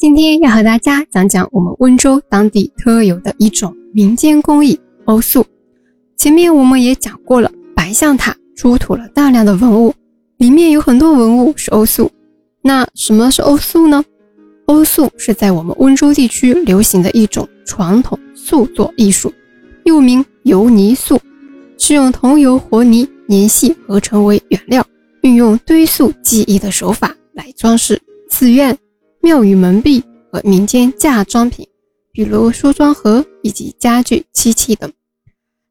今天要和大家讲讲我们温州当地特有的一种民间工艺——欧塑。前面我们也讲过了，白象塔出土了大量的文物，里面有很多文物是欧塑。那什么是欧塑呢？欧塑是在我们温州地区流行的一种传统塑作艺术，又名油泥塑，是用桐油和泥粘细合成为原料，运用堆塑技艺的手法来装饰寺院。庙宇门壁和民间嫁妆品，比如梳妆盒以及家具、漆器等。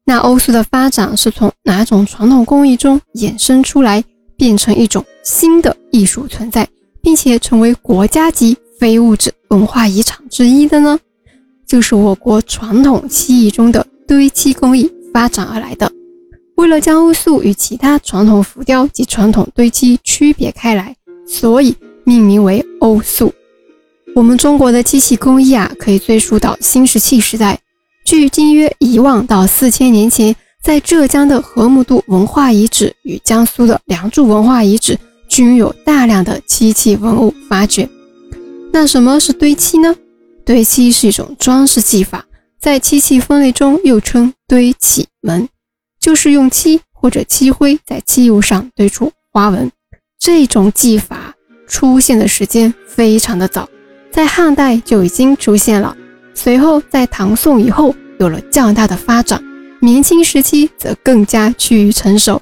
那欧塑的发展是从哪种传统工艺中衍生出来，变成一种新的艺术存在，并且成为国家级非物质文化遗产之一的呢？就是我国传统漆艺中的堆漆工艺发展而来的。为了将欧塑与其他传统浮雕及传统堆漆区别开来，所以命名为欧塑。我们中国的漆器工艺啊，可以追溯到新石器时代。距今约一万到四千年前，在浙江的河姆渡文化遗址与江苏的良渚文化遗址均有大量的漆器文物发掘。那什么是堆漆呢？堆漆是一种装饰技法，在漆器分类中又称堆起门，就是用漆或者漆灰在漆物上堆出花纹。这种技法出现的时间非常的早。在汉代就已经出现了，随后在唐宋以后有了较大的发展，明清时期则更加趋于成熟。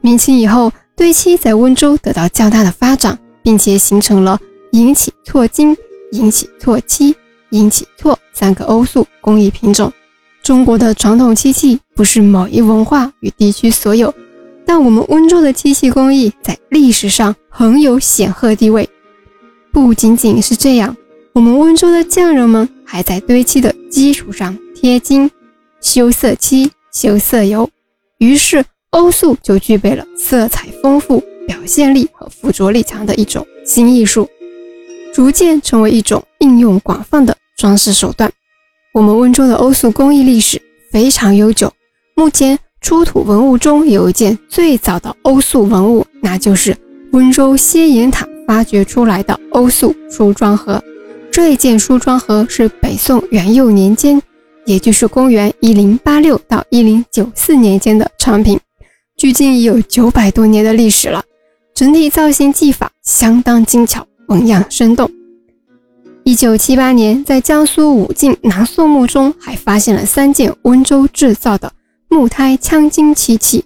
明清以后，堆漆在温州得到较大的发展，并且形成了银起拓金、银起拓漆、银起拓三个欧塑工艺品种。中国的传统漆器不是某一文化与地区所有，但我们温州的漆器工艺在历史上很有显赫地位。不仅仅是这样，我们温州的匠人们还在堆漆的基础上贴金、修色漆、修色油，于是欧塑就具备了色彩丰富、表现力和附着力强的一种新艺术，逐渐成为一种应用广泛的装饰手段。我们温州的欧塑工艺历史非常悠久，目前出土文物中有一件最早的欧塑文物，那就是温州仙岩塔。发掘出来的欧塑梳妆盒，这一件梳妆盒是北宋元佑年间，也就是公元一零八六到一零九四年间的产品，距今已有九百多年的历史了。整体造型技法相当精巧，纹样生动。一九七八年，在江苏武进南宋墓中还发现了三件温州制造的木胎枪金漆器，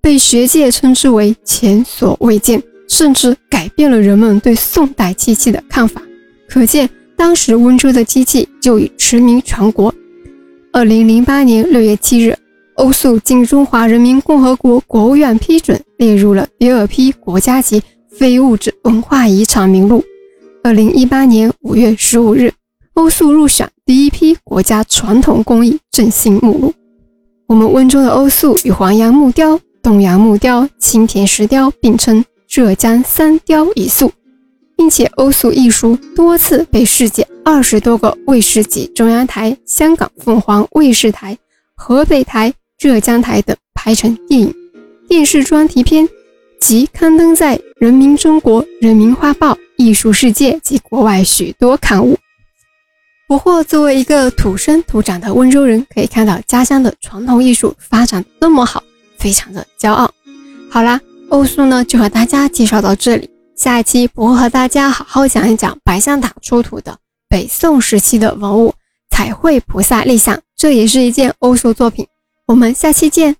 被学界称之为前所未见。甚至改变了人们对宋代漆器的看法，可见当时温州的漆器就已驰名全国。二零零八年六月七日，欧塑经中华人民共和国国务院批准，列入了第二批国家级非物质文化遗产名录。二零一八年五月十五日，欧塑入选第一批国家传统工艺振兴目录。我们温州的欧塑与黄杨木雕、东洋木雕、青田石雕并称。浙江三雕一塑，并且欧塑艺术多次被世界二十多个卫视级中央台、香港凤凰卫视台、河北台、浙江台等拍成电影、电视专题片，及刊登在《人民中国》《人民画报》《艺术世界》及国外许多刊物。不过，作为一个土生土长的温州人，可以看到家乡的传统艺术发展那么好，非常的骄傲。好啦。欧塑呢，就和大家介绍到这里。下一期我会和大家好好讲一讲白象塔出土的北宋时期的文物——彩绘菩萨立像，这也是一件欧塑作品。我们下期见。